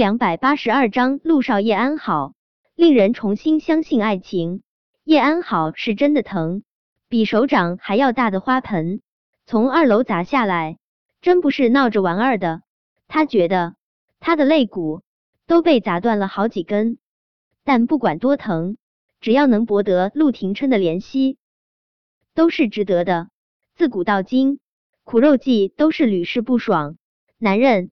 两百八十二章，陆少叶安好，令人重新相信爱情。叶安好是真的疼，比手掌还要大的花盆从二楼砸下来，真不是闹着玩儿的。他觉得他的肋骨都被砸断了好几根，但不管多疼，只要能博得陆廷琛的怜惜，都是值得的。自古到今，苦肉计都是屡试不爽，男人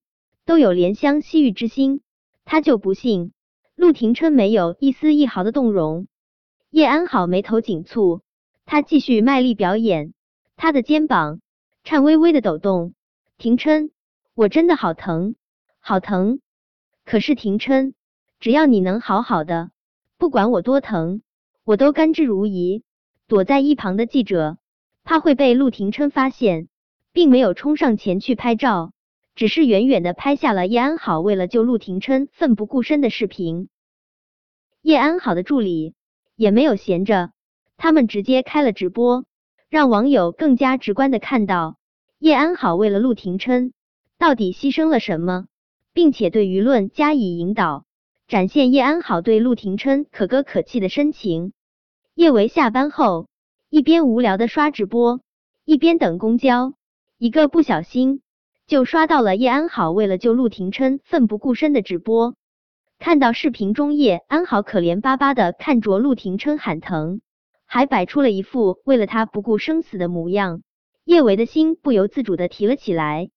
都有怜香惜玉之心，他就不信陆廷琛没有一丝一毫的动容。叶安好眉头紧蹙，他继续卖力表演，他的肩膀颤巍巍的抖动。廷琛。我真的好疼，好疼！可是廷琛，只要你能好好的，不管我多疼，我都甘之如饴。躲在一旁的记者怕会被陆廷琛发现，并没有冲上前去拍照，只是远远的拍下了叶安好为了救陆廷琛奋不顾身的视频。叶安好的助理也没有闲着，他们直接开了直播，让网友更加直观的看到叶安好为了陆廷琛。到底牺牲了什么，并且对舆论加以引导，展现叶安好对陆廷琛可歌可泣的深情。叶维下班后一边无聊的刷直播，一边等公交，一个不小心就刷到了叶安好为了救陆廷琛奋不顾身的直播。看到视频中叶安好可怜巴巴的看着陆廷琛喊疼，还摆出了一副为了他不顾生死的模样，叶维的心不由自主的提了起来。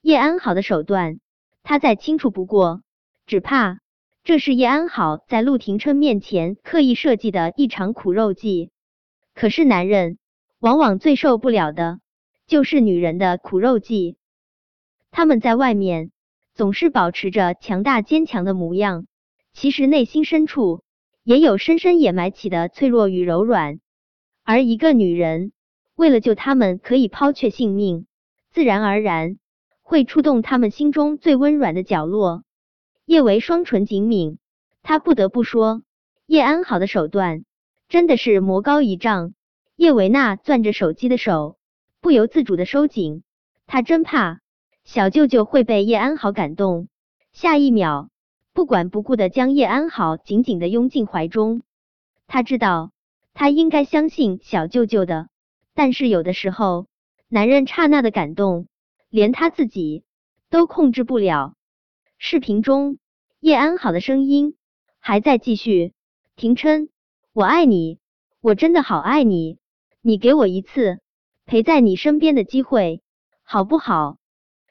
叶安好的手段，他再清楚不过，只怕这是叶安好在陆廷琛面前刻意设计的一场苦肉计。可是男人往往最受不了的就是女人的苦肉计。他们在外面总是保持着强大坚强的模样，其实内心深处也有深深掩埋起的脆弱与柔软。而一个女人为了救他们，可以抛却性命，自然而然。会触动他们心中最温软的角落。叶维双唇紧抿，他不得不说，叶安好的手段真的是魔高一丈。叶维娜攥着手机的手不由自主的收紧，他真怕小舅舅会被叶安好感动。下一秒，不管不顾的将叶安好紧紧的拥进怀中。他知道，他应该相信小舅舅的，但是有的时候，男人刹那的感动。连他自己都控制不了。视频中，叶安好的声音还在继续：“廷琛，我爱你，我真的好爱你，你给我一次陪在你身边的机会，好不好？”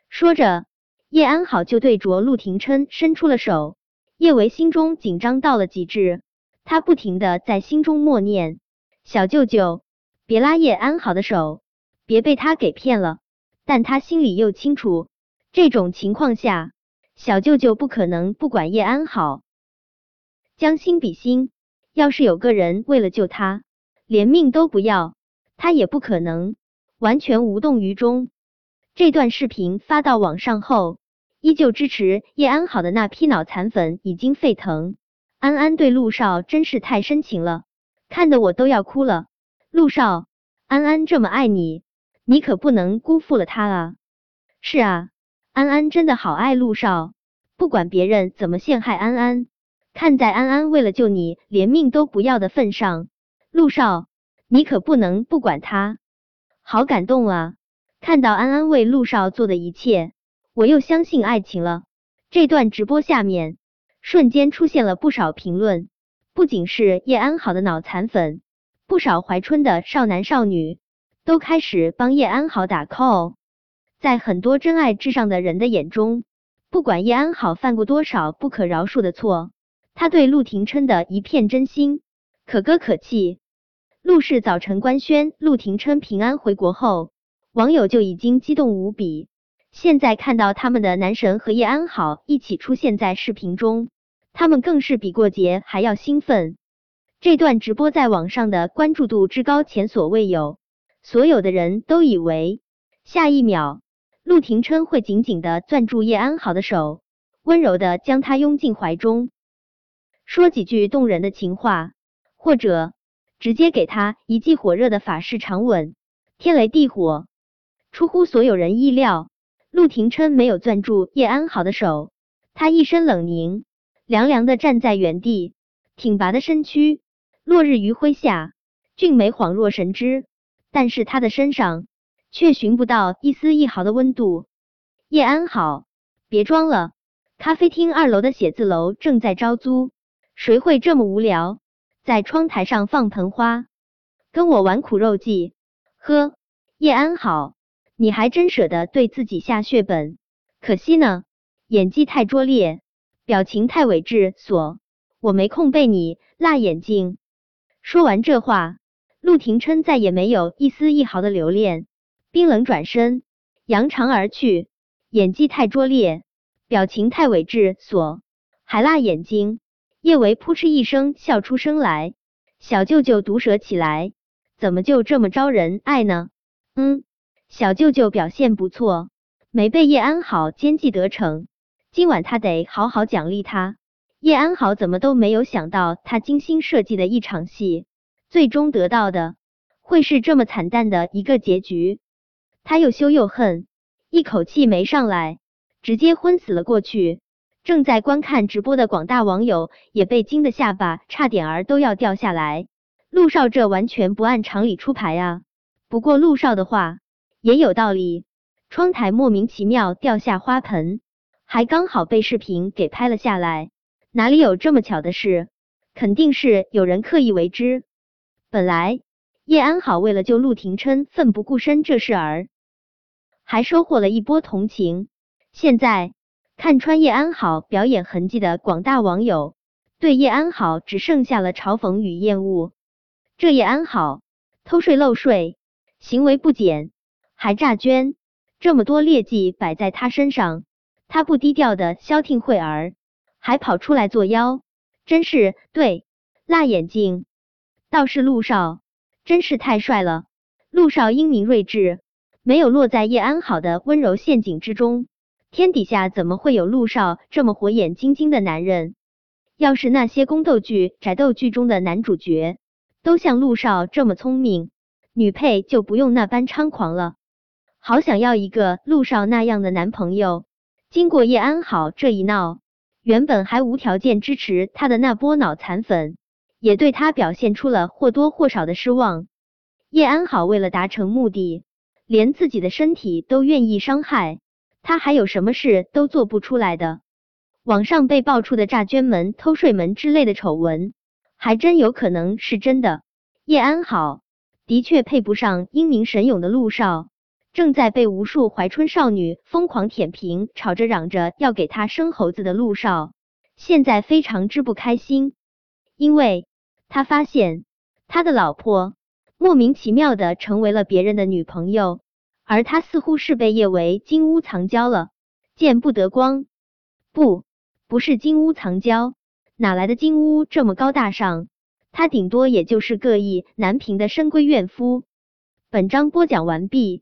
说着，叶安好就对着陆廷琛伸出了手。叶维心中紧张到了极致，他不停的在心中默念：“小舅舅，别拉叶安好的手，别被他给骗了。”但他心里又清楚，这种情况下，小舅舅不可能不管叶安好。将心比心，要是有个人为了救他，连命都不要，他也不可能完全无动于衷。这段视频发到网上后，依旧支持叶安好的那批脑残粉已经沸腾。安安对陆少真是太深情了，看得我都要哭了。陆少，安安这么爱你。你可不能辜负了他啊！是啊，安安真的好爱陆少，不管别人怎么陷害安安，看在安安为了救你连命都不要的份上，陆少，你可不能不管他。好感动啊！看到安安为陆少做的一切，我又相信爱情了。这段直播下面瞬间出现了不少评论，不仅是叶安好的脑残粉，不少怀春的少男少女。都开始帮叶安好打 call，在很多真爱至上的人的眼中，不管叶安好犯过多少不可饶恕的错，他对陆廷琛的一片真心可歌可泣。陆氏早晨官宣陆廷琛平安回国后，网友就已经激动无比。现在看到他们的男神和叶安好一起出现在视频中，他们更是比过节还要兴奋。这段直播在网上的关注度之高前所未有。所有的人都以为下一秒陆廷琛会紧紧的攥住叶安好的手，温柔的将他拥进怀中，说几句动人的情话，或者直接给他一记火热的法式长吻，天雷地火。出乎所有人意料，陆廷琛没有攥住叶安好的手，他一身冷凝，凉凉的站在原地，挺拔的身躯，落日余晖下，俊美恍若神之。但是他的身上却寻不到一丝一毫的温度。叶安好，别装了，咖啡厅二楼的写字楼正在招租，谁会这么无聊，在窗台上放盆花，跟我玩苦肉计？呵，叶安好，你还真舍得对自己下血本，可惜呢。演技太拙劣，表情太伪质所，我没空被你辣眼睛。说完这话，陆廷琛再也没有一丝一毫的留恋，冰冷转身，扬长而去。演技太拙劣，表情太伪质所，还辣眼睛。叶维扑哧一声笑出声来，小舅舅毒舌起来，怎么就这么招人爱呢？嗯，小舅舅表现不错，没被叶安好奸计得逞。今晚他得好好奖励他。叶安好怎么都没有想到，他精心设计的一场戏，最终得到的会是这么惨淡的一个结局。他又羞又恨，一口气没上来，直接昏死了过去。正在观看直播的广大网友也被惊得下巴差点儿都要掉下来。陆少这完全不按常理出牌啊！不过陆少的话也有道理，窗台莫名其妙掉下花盆。还刚好被视频给拍了下来，哪里有这么巧的事？肯定是有人刻意为之。本来叶安好为了救陆廷琛奋不顾身这事儿，还收获了一波同情。现在看穿叶安好表演痕迹的广大网友，对叶安好只剩下了嘲讽与厌恶。这叶安好偷税漏税，行为不检，还诈捐，这么多劣迹摆在他身上。他不低调的消停会儿，还跑出来作妖，真是对辣眼睛。倒是陆少，真是太帅了。陆少英明睿智，没有落在叶安好的温柔陷阱之中。天底下怎么会有陆少这么火眼金睛的男人？要是那些宫斗剧、宅斗剧中的男主角都像陆少这么聪明，女配就不用那般猖狂了。好想要一个陆少那样的男朋友。经过叶安好这一闹，原本还无条件支持他的那波脑残粉，也对他表现出了或多或少的失望。叶安好为了达成目的，连自己的身体都愿意伤害，他还有什么事都做不出来的？网上被爆出的诈捐门、偷税门之类的丑闻，还真有可能是真的。叶安好的确配不上英明神勇的陆少。正在被无数怀春少女疯狂舔屏，吵着嚷着要给他生猴子的陆少，现在非常之不开心，因为他发现他的老婆莫名其妙的成为了别人的女朋友，而他似乎是被叶维金屋藏娇了，见不得光。不，不是金屋藏娇，哪来的金屋这么高大上？他顶多也就是个意难平的深闺怨夫。本章播讲完毕。